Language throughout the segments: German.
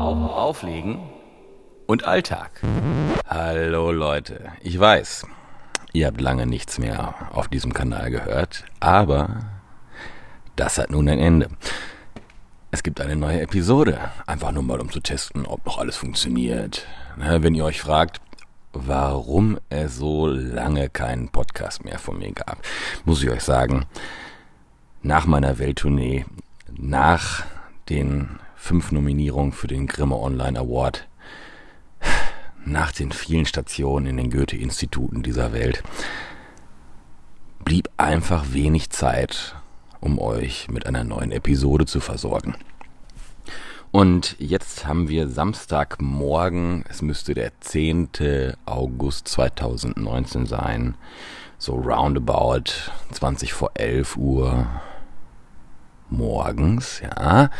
Auflegen und Alltag. Hallo Leute, ich weiß, ihr habt lange nichts mehr auf diesem Kanal gehört, aber das hat nun ein Ende. Es gibt eine neue Episode, einfach nur mal um zu testen, ob noch alles funktioniert. Wenn ihr euch fragt, warum es so lange keinen Podcast mehr von mir gab, muss ich euch sagen, nach meiner Welttournee, nach den fünf Nominierungen für den Grimme Online Award, nach den vielen Stationen in den Goethe-Instituten dieser Welt, blieb einfach wenig Zeit, um euch mit einer neuen Episode zu versorgen. Und jetzt haben wir Samstagmorgen, es müsste der 10. August 2019 sein, so roundabout 20 vor 11 Uhr morgens, ja,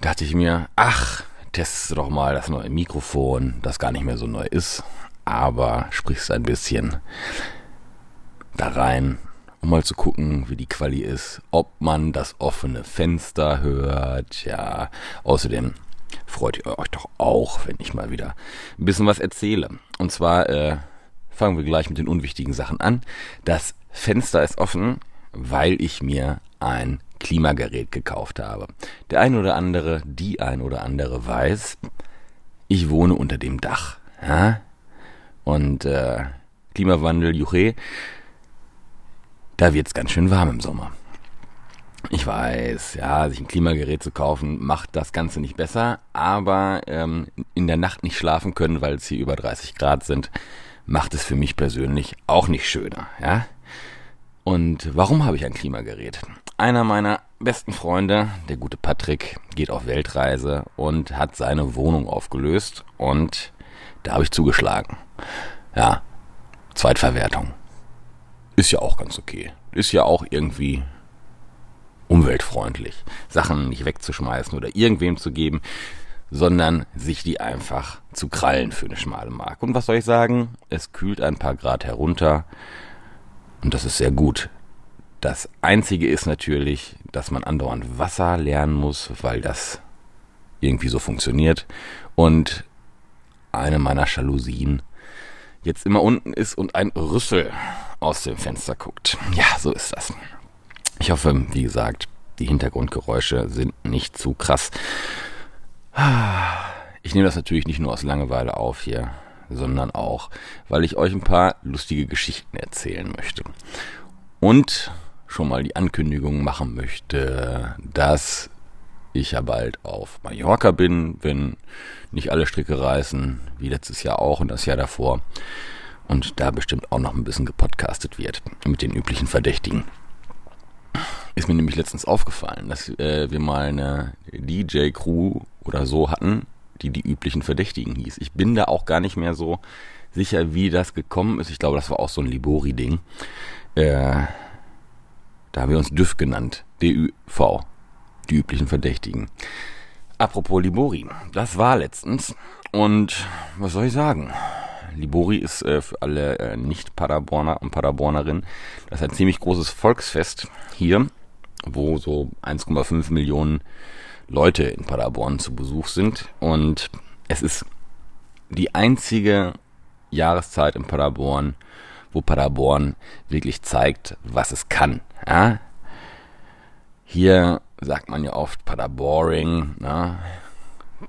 dachte ich mir, ach, teste doch mal das neue Mikrofon, das gar nicht mehr so neu ist, aber sprichst ein bisschen da rein, um mal zu gucken, wie die Quali ist, ob man das offene Fenster hört, ja, außerdem freut ihr euch doch auch, wenn ich mal wieder ein bisschen was erzähle. Und zwar äh, fangen wir gleich mit den unwichtigen Sachen an. Das Fenster ist offen, weil ich mir ein Klimagerät gekauft habe. Der ein oder andere, die ein oder andere weiß, ich wohne unter dem Dach. Ja? Und äh, Klimawandel, Juche, da wird's ganz schön warm im Sommer. Ich weiß, ja, sich ein Klimagerät zu kaufen, macht das Ganze nicht besser, aber ähm, in der Nacht nicht schlafen können, weil es hier über 30 Grad sind, macht es für mich persönlich auch nicht schöner, ja. Und warum habe ich ein Klimagerät? Einer meiner besten Freunde, der gute Patrick, geht auf Weltreise und hat seine Wohnung aufgelöst und da habe ich zugeschlagen. Ja, Zweitverwertung. Ist ja auch ganz okay. Ist ja auch irgendwie umweltfreundlich, Sachen nicht wegzuschmeißen oder irgendwem zu geben, sondern sich die einfach zu krallen für eine schmale Mark. Und was soll ich sagen? Es kühlt ein paar Grad herunter und das ist sehr gut. Das Einzige ist natürlich, dass man andauernd Wasser lernen muss, weil das irgendwie so funktioniert. Und eine meiner Jalousien jetzt immer unten ist und ein Rüssel aus dem Fenster guckt. Ja, so ist das. Ich hoffe, wie gesagt, die Hintergrundgeräusche sind nicht zu krass. Ich nehme das natürlich nicht nur aus Langeweile auf hier, sondern auch, weil ich euch ein paar lustige Geschichten erzählen möchte. Und schon mal die Ankündigung machen möchte, dass ich ja bald auf Mallorca bin, wenn nicht alle Stricke reißen, wie letztes Jahr auch und das Jahr davor. Und da bestimmt auch noch ein bisschen gepodcastet wird mit den üblichen Verdächtigen. Ist mir nämlich letztens aufgefallen, dass äh, wir mal eine DJ-Crew oder so hatten, die die üblichen Verdächtigen hieß. Ich bin da auch gar nicht mehr so sicher, wie das gekommen ist. Ich glaube, das war auch so ein Libori-Ding. Äh, da haben wir uns DÜV genannt. D-U-V. Die üblichen Verdächtigen. Apropos Libori. Das war letztens. Und was soll ich sagen? Libori ist äh, für alle äh, Nicht-Paderborner und Paderbornerinnen das ist ein ziemlich großes Volksfest hier, wo so 1,5 Millionen Leute in Paderborn zu Besuch sind. Und es ist die einzige Jahreszeit in Paderborn, wo Paderborn wirklich zeigt, was es kann. Ja? Hier sagt man ja oft Paderboring. Na?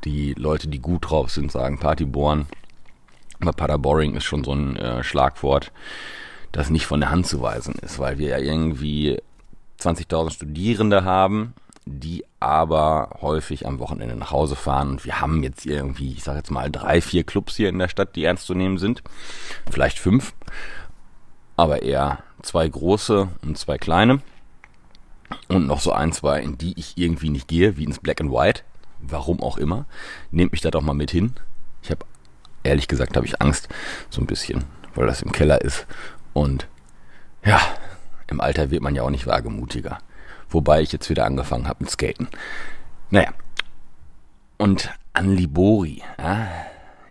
Die Leute, die gut drauf sind, sagen Partyborn. Aber Paderboring ist schon so ein äh, Schlagwort, das nicht von der Hand zu weisen ist, weil wir ja irgendwie 20.000 Studierende haben, die aber häufig am Wochenende nach Hause fahren. Und wir haben jetzt irgendwie, ich sage jetzt mal, drei, vier Clubs hier in der Stadt, die ernst zu nehmen sind. Vielleicht fünf, aber eher zwei große und zwei kleine. Und noch so ein, zwei, in die ich irgendwie nicht gehe, wie ins Black and White. Warum auch immer. Nehmt mich da doch mal mit hin. Ich habe, ehrlich gesagt, habe ich Angst. So ein bisschen, weil das im Keller ist. Und ja, im Alter wird man ja auch nicht wagemutiger. Wobei ich jetzt wieder angefangen habe mit Skaten. Naja. Und an Libori ja,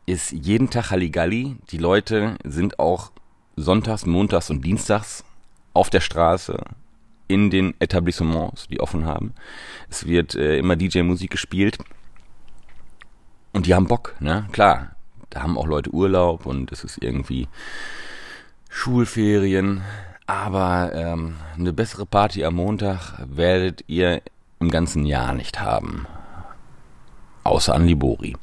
ist jeden Tag Halligalli. Die Leute sind auch sonntags, montags und dienstags auf der Straße in den Etablissements, die offen haben. Es wird äh, immer DJ-Musik gespielt. und die haben Bock, ne? Klar, da haben auch Leute Urlaub und es ist irgendwie Schulferien. Aber ähm, eine bessere Party am Montag werdet ihr im ganzen Jahr nicht haben. Außer an Libori.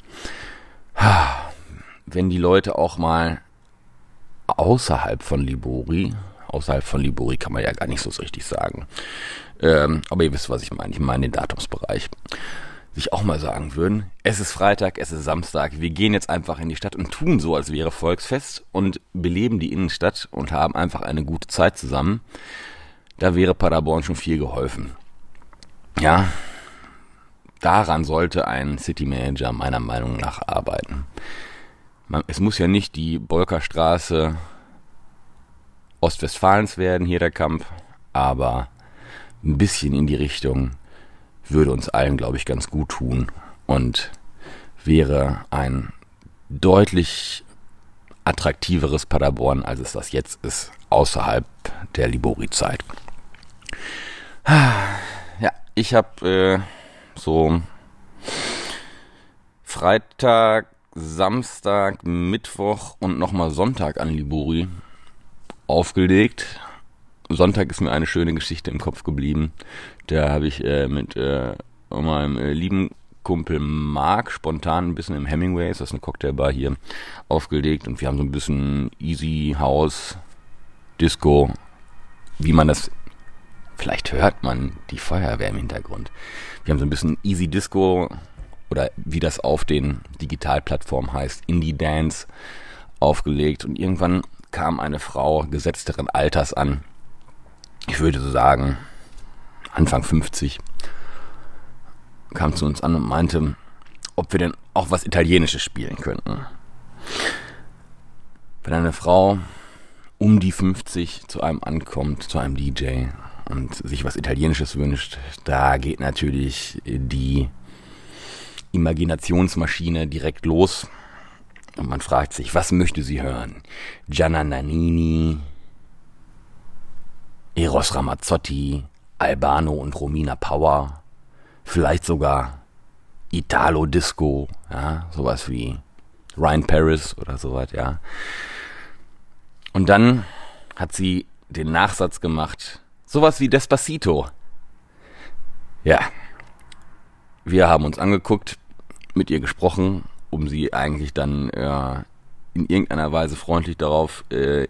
Wenn die Leute auch mal außerhalb von Libori, außerhalb von Libori kann man ja gar nicht so richtig sagen, ähm, aber ihr wisst, was ich meine. Ich meine den Datumsbereich sich auch mal sagen würden, es ist Freitag, es ist Samstag, wir gehen jetzt einfach in die Stadt und tun so, als wäre Volksfest und beleben die Innenstadt und haben einfach eine gute Zeit zusammen, da wäre Paderborn schon viel geholfen. Ja, daran sollte ein City Manager meiner Meinung nach arbeiten. es muss ja nicht die Bolkerstraße Ostwestfalens werden, hier der Kampf, aber ein bisschen in die Richtung würde uns allen, glaube ich, ganz gut tun und wäre ein deutlich attraktiveres Paderborn, als es das jetzt ist, außerhalb der Libori-Zeit. Ja, ich habe äh, so Freitag, Samstag, Mittwoch und nochmal Sonntag an Libori aufgelegt Sonntag ist mir eine schöne Geschichte im Kopf geblieben. Da habe ich äh, mit äh, meinem äh, lieben Kumpel Mark spontan ein bisschen im Hemingways, das ist eine Cocktailbar hier, aufgelegt und wir haben so ein bisschen Easy House, Disco, wie man das, vielleicht hört man die Feuerwehr im Hintergrund. Wir haben so ein bisschen Easy Disco oder wie das auf den Digitalplattformen heißt, Indie Dance aufgelegt und irgendwann kam eine Frau gesetzteren Alters an ich würde so sagen, Anfang 50, kam zu uns an und meinte, ob wir denn auch was Italienisches spielen könnten. Wenn eine Frau um die 50 zu einem ankommt, zu einem DJ und sich was Italienisches wünscht, da geht natürlich die Imaginationsmaschine direkt los. Und man fragt sich, was möchte sie hören? Gianna Nannini, Eros Ramazzotti, Albano und Romina Power, vielleicht sogar Italo Disco, ja, sowas wie Ryan Paris oder sowas, ja. Und dann hat sie den Nachsatz gemacht, sowas wie Despacito. Ja. Wir haben uns angeguckt, mit ihr gesprochen, um sie eigentlich dann äh, in irgendeiner Weise freundlich darauf äh,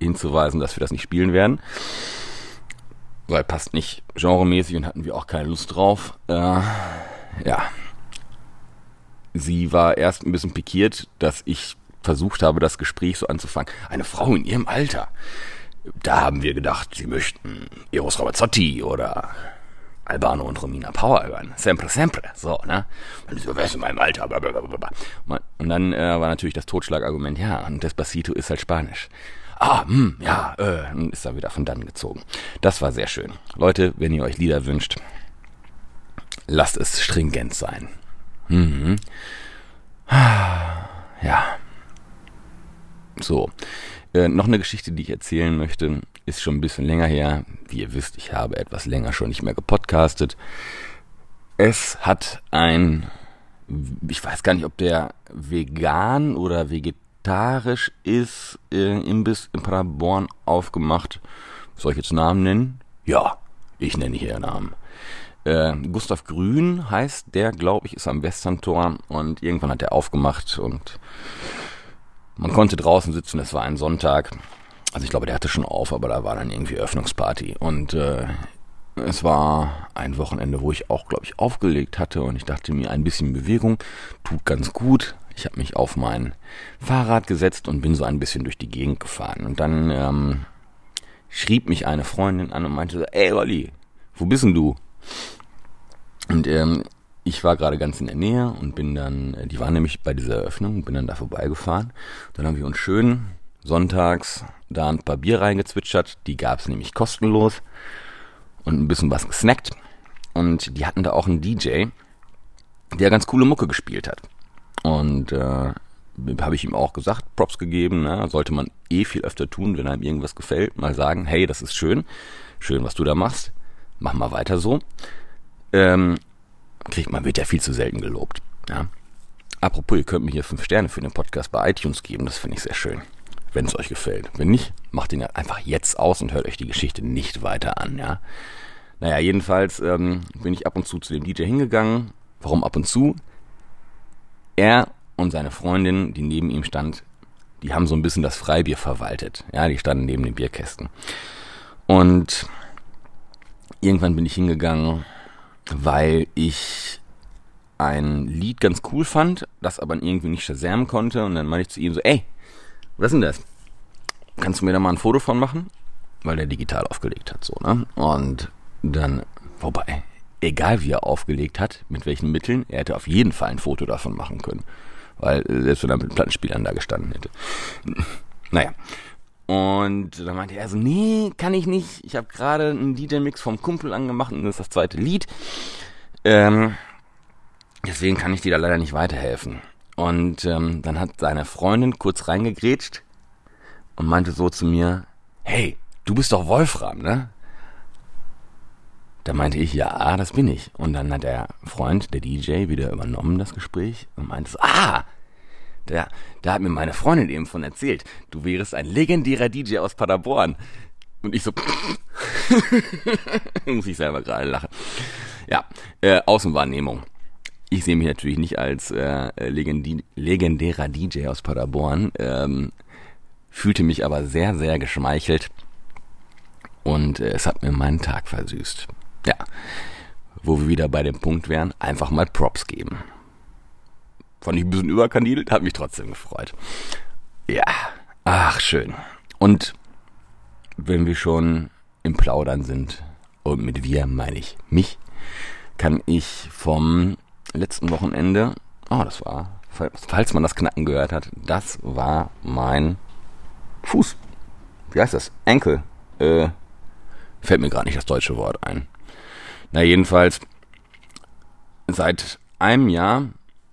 hinzuweisen, dass wir das nicht spielen werden. Weil passt nicht genremäßig und hatten wir auch keine Lust drauf. Äh, ja. Sie war erst ein bisschen pikiert, dass ich versucht habe, das Gespräch so anzufangen. Eine Frau in ihrem Alter. Da haben wir gedacht, sie möchten Eros Ramazzotti oder Albano und Romina Power hören. Sempre, sempre. So, ne? Und so, wer ist in meinem Alter? Und dann äh, war natürlich das Totschlagargument, ja, und Despacito ist halt Spanisch ah, hm, ja, äh, und ist da wieder von dann gezogen. Das war sehr schön. Leute, wenn ihr euch Lieder wünscht, lasst es stringent sein. Mhm. Ja. So. Äh, noch eine Geschichte, die ich erzählen möchte, ist schon ein bisschen länger her. Wie ihr wisst, ich habe etwas länger schon nicht mehr gepodcastet. Es hat ein, ich weiß gar nicht, ob der vegan oder vegetarisch vegetarisch ist äh, Imbiss in Paderborn aufgemacht. Soll ich jetzt Namen nennen? Ja, ich nenne hier Namen. Äh, Gustav Grün heißt der, glaube ich, ist am Westerntor und irgendwann hat er aufgemacht und man konnte draußen sitzen, es war ein Sonntag. Also ich glaube, der hatte schon auf, aber da war dann irgendwie Öffnungsparty und äh, es war ein Wochenende, wo ich auch, glaube ich, aufgelegt hatte und ich dachte mir, ein bisschen Bewegung tut ganz gut. Ich habe mich auf mein Fahrrad gesetzt und bin so ein bisschen durch die Gegend gefahren. Und dann ähm, schrieb mich eine Freundin an und meinte so, ey Olli, wo bist denn du? Und ähm, ich war gerade ganz in der Nähe und bin dann, äh, die waren nämlich bei dieser Eröffnung, bin dann da vorbeigefahren. Dann haben wir uns schön sonntags da ein paar Bier reingezwitschert. Die gab es nämlich kostenlos und ein bisschen was gesnackt. Und die hatten da auch einen DJ, der ganz coole Mucke gespielt hat. Und äh, habe ich ihm auch gesagt, Props gegeben, ne? sollte man eh viel öfter tun, wenn einem irgendwas gefällt, mal sagen, hey, das ist schön, schön, was du da machst, mach mal weiter so. Ähm, kriegt man wird ja viel zu selten gelobt. Ja? Apropos, ihr könnt mir hier fünf Sterne für den Podcast bei iTunes geben. Das finde ich sehr schön. Wenn es euch gefällt. Wenn nicht, macht ihn einfach jetzt aus und hört euch die Geschichte nicht weiter an, ja. Naja, jedenfalls ähm, bin ich ab und zu zu dem DJ hingegangen. Warum ab und zu? Er und seine Freundin, die neben ihm stand, die haben so ein bisschen das Freibier verwaltet. Ja, die standen neben den Bierkästen. Und irgendwann bin ich hingegangen, weil ich ein Lied ganz cool fand, das aber irgendwie nicht shazam konnte. Und dann meinte ich zu ihm so, ey, was ist denn das? Kannst du mir da mal ein Foto von machen? Weil der digital aufgelegt hat, so, ne? Und dann, wobei, egal wie er aufgelegt hat, mit welchen Mitteln, er hätte auf jeden Fall ein Foto davon machen können. Weil, äh, selbst wenn er mit Plattenspielern da gestanden hätte. Naja. Und dann meinte er so, nee, kann ich nicht. Ich habe gerade einen DJ-Mix vom Kumpel angemacht und das ist das zweite Lied. Ähm, deswegen kann ich dir da leider nicht weiterhelfen. Und ähm, dann hat seine Freundin kurz reingegrätscht und meinte so zu mir, hey, du bist doch Wolfram, ne? Da meinte ich, ja, das bin ich. Und dann hat der Freund, der DJ, wieder übernommen das Gespräch und meinte so, ah, der, da hat mir meine Freundin eben von erzählt, du wärst ein legendärer DJ aus Paderborn. Und ich so, muss ich selber gerade lachen. Ja, äh, Außenwahrnehmung. Ich sehe mich natürlich nicht als äh, legendi legendärer DJ aus Paderborn, ähm, fühlte mich aber sehr, sehr geschmeichelt und äh, es hat mir meinen Tag versüßt. Ja, wo wir wieder bei dem Punkt wären, einfach mal Props geben. Fand ich ein bisschen überkandidelt, hat mich trotzdem gefreut. Ja, ach schön. Und wenn wir schon im Plaudern sind, und mit wir meine ich mich, kann ich vom letzten Wochenende, oh, das war, falls man das Knacken gehört hat, das war mein Fuß. Wie heißt das? Enkel. Äh, fällt mir gerade nicht das deutsche Wort ein. Na, jedenfalls, seit einem Jahr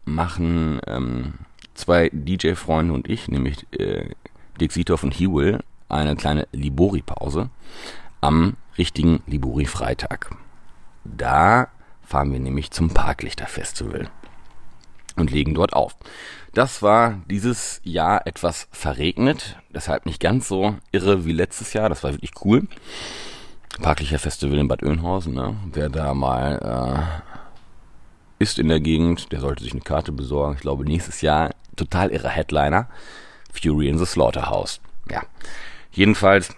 machen ähm, zwei DJ-Freunde und ich, nämlich äh, Dick Sitoff und Hewell, eine kleine Libori-Pause am richtigen Libori-Freitag. Da fahren wir nämlich zum Parklichter-Festival und legen dort auf. Das war dieses Jahr etwas verregnet, deshalb nicht ganz so irre wie letztes Jahr. Das war wirklich cool. Parklicher Festival in Bad Oeynhausen, ne? Wer da mal äh, ist in der Gegend, der sollte sich eine Karte besorgen. Ich glaube, nächstes Jahr total irre Headliner. Fury in the Slaughterhouse. Ja. Jedenfalls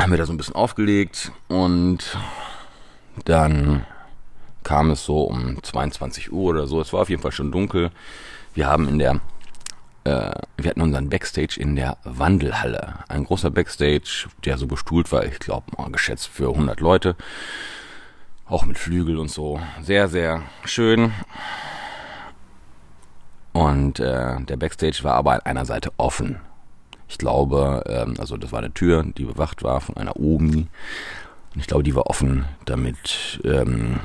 haben wir da so ein bisschen aufgelegt und dann kam es so um 22 Uhr oder so. Es war auf jeden Fall schon dunkel. Wir haben in der äh, wir hatten unseren Backstage in der Wandelhalle. Ein großer Backstage, der so bestuhlt war, ich glaube geschätzt für 100 Leute. Auch mit Flügel und so. Sehr, sehr schön. Und äh, der Backstage war aber an einer Seite offen. Ich glaube, ähm, also das war eine Tür, die bewacht war von einer Omi. Und ich glaube, die war offen, damit ähm,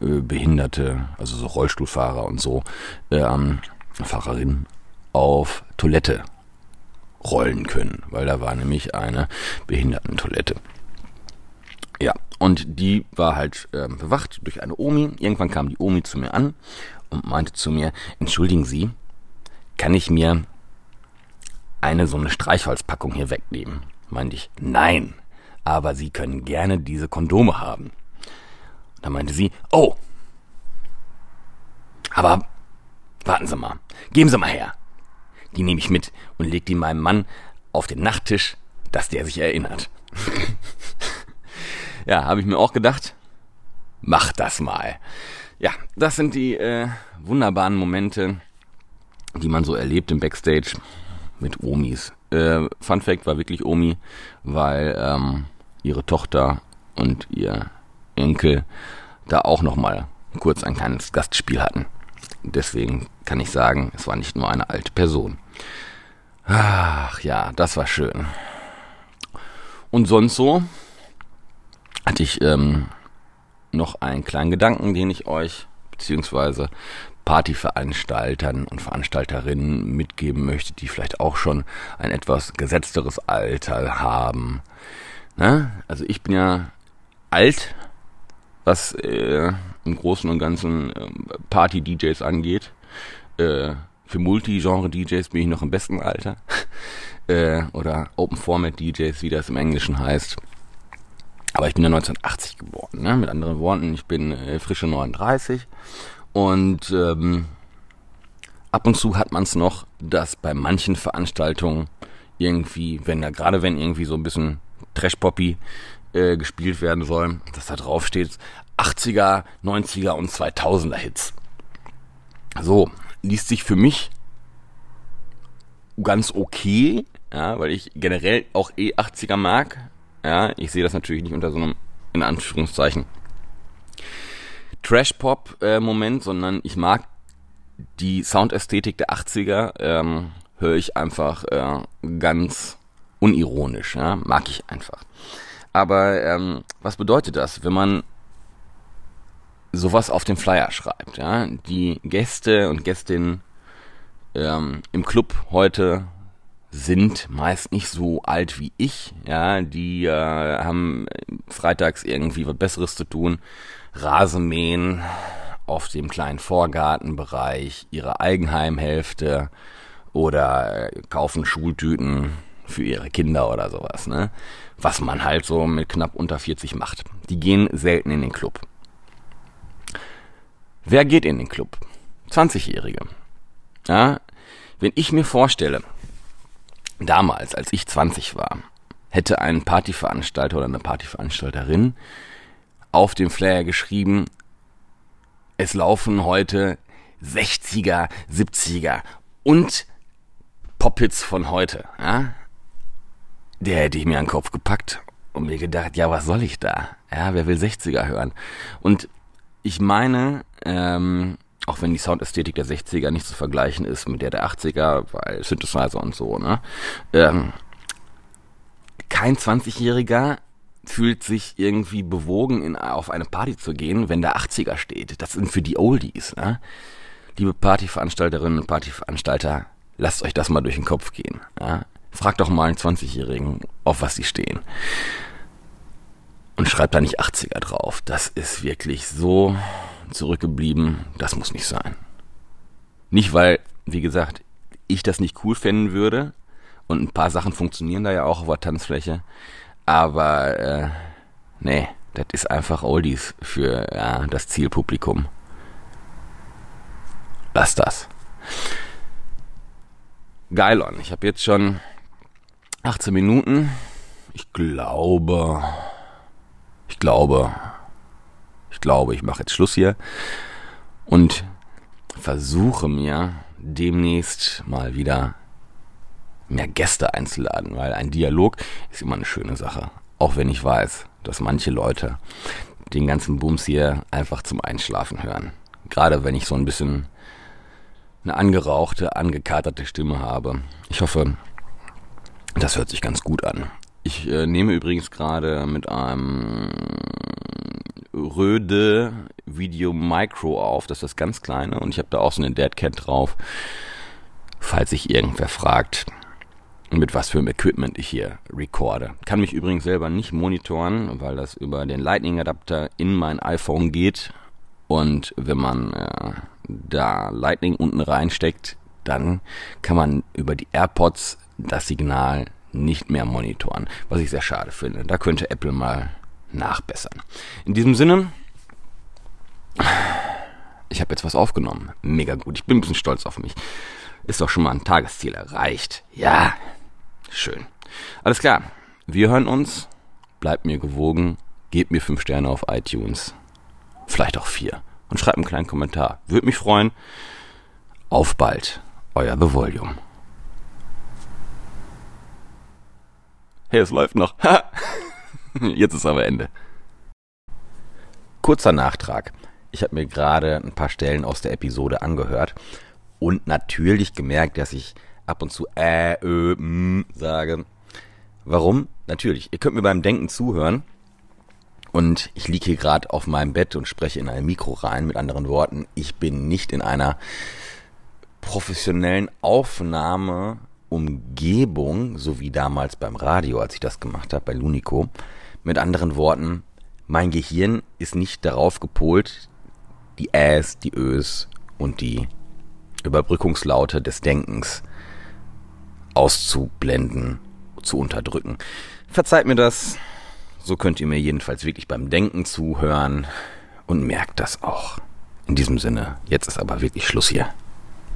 äh, Behinderte, also so Rollstuhlfahrer und so, ähm, Fahrerinnen auf Toilette rollen können, weil da war nämlich eine Behindertentoilette. Ja, und die war halt äh, bewacht durch eine Omi. Irgendwann kam die Omi zu mir an und meinte zu mir, entschuldigen Sie, kann ich mir eine so eine Streichholzpackung hier wegnehmen? Meinte ich, nein, aber Sie können gerne diese Kondome haben. Da meinte sie, oh, aber warten Sie mal, geben Sie mal her die nehme ich mit und leg die meinem Mann auf den Nachttisch, dass der sich erinnert. ja, habe ich mir auch gedacht, mach das mal. Ja, das sind die äh, wunderbaren Momente, die man so erlebt im Backstage mit Omis. Äh, Fun Fact war wirklich Omi, weil ähm, ihre Tochter und ihr Enkel da auch noch mal kurz ein kleines Gastspiel hatten. Deswegen kann ich sagen, es war nicht nur eine alte Person. Ach ja, das war schön. Und sonst so hatte ich ähm, noch einen kleinen Gedanken, den ich euch beziehungsweise Partyveranstaltern und Veranstalterinnen mitgeben möchte, die vielleicht auch schon ein etwas gesetzteres Alter haben. Ne? Also ich bin ja alt, was äh, im Großen und Ganzen äh, Party-DJs angeht. Äh, für Multi-Genre-DJs bin ich noch im besten Alter. äh, oder Open-Format-DJs, wie das im Englischen heißt. Aber ich bin ja 1980 geboren, ne? Mit anderen Worten, ich bin äh, frische 39 und ähm, ab und zu hat man es noch, dass bei manchen Veranstaltungen irgendwie, wenn da gerade wenn irgendwie so ein bisschen Trash-Poppy äh, gespielt werden soll, dass da drauf steht 80er, 90er und 2000er Hits. So, liest sich für mich ganz okay, ja, weil ich generell auch eh 80er mag. Ja, ich sehe das natürlich nicht unter so einem, in Anführungszeichen, Trash-Pop-Moment, sondern ich mag die Soundästhetik der 80er, ähm, höre ich einfach äh, ganz unironisch, ja, mag ich einfach. Aber ähm, was bedeutet das, wenn man sowas auf dem Flyer schreibt? Ja, die Gäste und Gästinnen ähm, im Club heute sind meist nicht so alt wie ich, ja, die äh, haben freitags irgendwie was Besseres zu tun, Rasenmähen auf dem kleinen Vorgartenbereich, ihre Eigenheimhälfte oder äh, kaufen Schultüten für ihre Kinder oder sowas, ne? Was man halt so mit knapp unter 40 macht. Die gehen selten in den Club. Wer geht in den Club? 20-Jährige. Ja, wenn ich mir vorstelle, damals, als ich 20 war, hätte ein Partyveranstalter oder eine Partyveranstalterin auf dem Flyer geschrieben, es laufen heute 60er, 70er und Pophits von heute. Ja? Der hätte ich mir an den Kopf gepackt und mir gedacht, ja, was soll ich da? Ja, wer will 60er hören? Und ich meine, ähm, auch wenn die Soundästhetik der 60er nicht zu vergleichen ist mit der der 80er, weil Synthesizer und so, ne? Ähm, kein 20-Jähriger fühlt sich irgendwie bewogen, in, auf eine Party zu gehen, wenn der 80er steht. Das sind für die Oldies, ne? Liebe Partyveranstalterinnen und Partyveranstalter, lasst euch das mal durch den Kopf gehen. Ja? Fragt doch mal einen 20-Jährigen, auf was sie stehen. Und schreibt da nicht 80er drauf. Das ist wirklich so zurückgeblieben. Das muss nicht sein. Nicht, weil, wie gesagt, ich das nicht cool fänden würde. Und ein paar Sachen funktionieren da ja auch auf der Tanzfläche. Aber, äh, nee, das ist einfach Oldies für ja, das Zielpublikum. Lass das. Geilon, ich habe jetzt schon 18 Minuten. Ich glaube, ich glaube, ich glaube, ich mache jetzt Schluss hier und versuche mir demnächst mal wieder mehr Gäste einzuladen, weil ein Dialog ist immer eine schöne Sache. Auch wenn ich weiß, dass manche Leute den ganzen Bums hier einfach zum Einschlafen hören. Gerade wenn ich so ein bisschen eine angerauchte, angekaterte Stimme habe. Ich hoffe, das hört sich ganz gut an. Ich äh, nehme übrigens gerade mit einem Röde Video Micro auf. Das ist das ganz kleine und ich habe da auch so eine Deadcat drauf. Falls sich irgendwer fragt, mit was für einem Equipment ich hier recorde. Kann mich übrigens selber nicht monitoren, weil das über den Lightning Adapter in mein iPhone geht. Und wenn man äh, da Lightning unten reinsteckt, dann kann man über die AirPods das Signal nicht mehr monitoren, was ich sehr schade finde. Da könnte Apple mal nachbessern. In diesem Sinne, ich habe jetzt was aufgenommen. Mega gut. Ich bin ein bisschen stolz auf mich. Ist doch schon mal ein Tagesziel erreicht. Ja, schön. Alles klar. Wir hören uns. Bleibt mir gewogen. Gebt mir fünf Sterne auf iTunes. Vielleicht auch vier. Und schreibt einen kleinen Kommentar. Würde mich freuen. Auf bald. Euer The Volume. Hey, es läuft noch. Jetzt ist aber Ende. Kurzer Nachtrag. Ich habe mir gerade ein paar Stellen aus der Episode angehört und natürlich gemerkt, dass ich ab und zu äh, ö, m sage. Warum? Natürlich, ihr könnt mir beim Denken zuhören. Und ich liege hier gerade auf meinem Bett und spreche in ein Mikro rein. Mit anderen Worten, ich bin nicht in einer professionellen Aufnahmeumgebung, so wie damals beim Radio, als ich das gemacht habe, bei Lunico. Mit anderen Worten, mein Gehirn ist nicht darauf gepolt, die Äs, die Ös und die Überbrückungslaute des Denkens auszublenden, zu unterdrücken. Verzeiht mir das. So könnt ihr mir jedenfalls wirklich beim Denken zuhören und merkt das auch. In diesem Sinne, jetzt ist aber wirklich Schluss hier.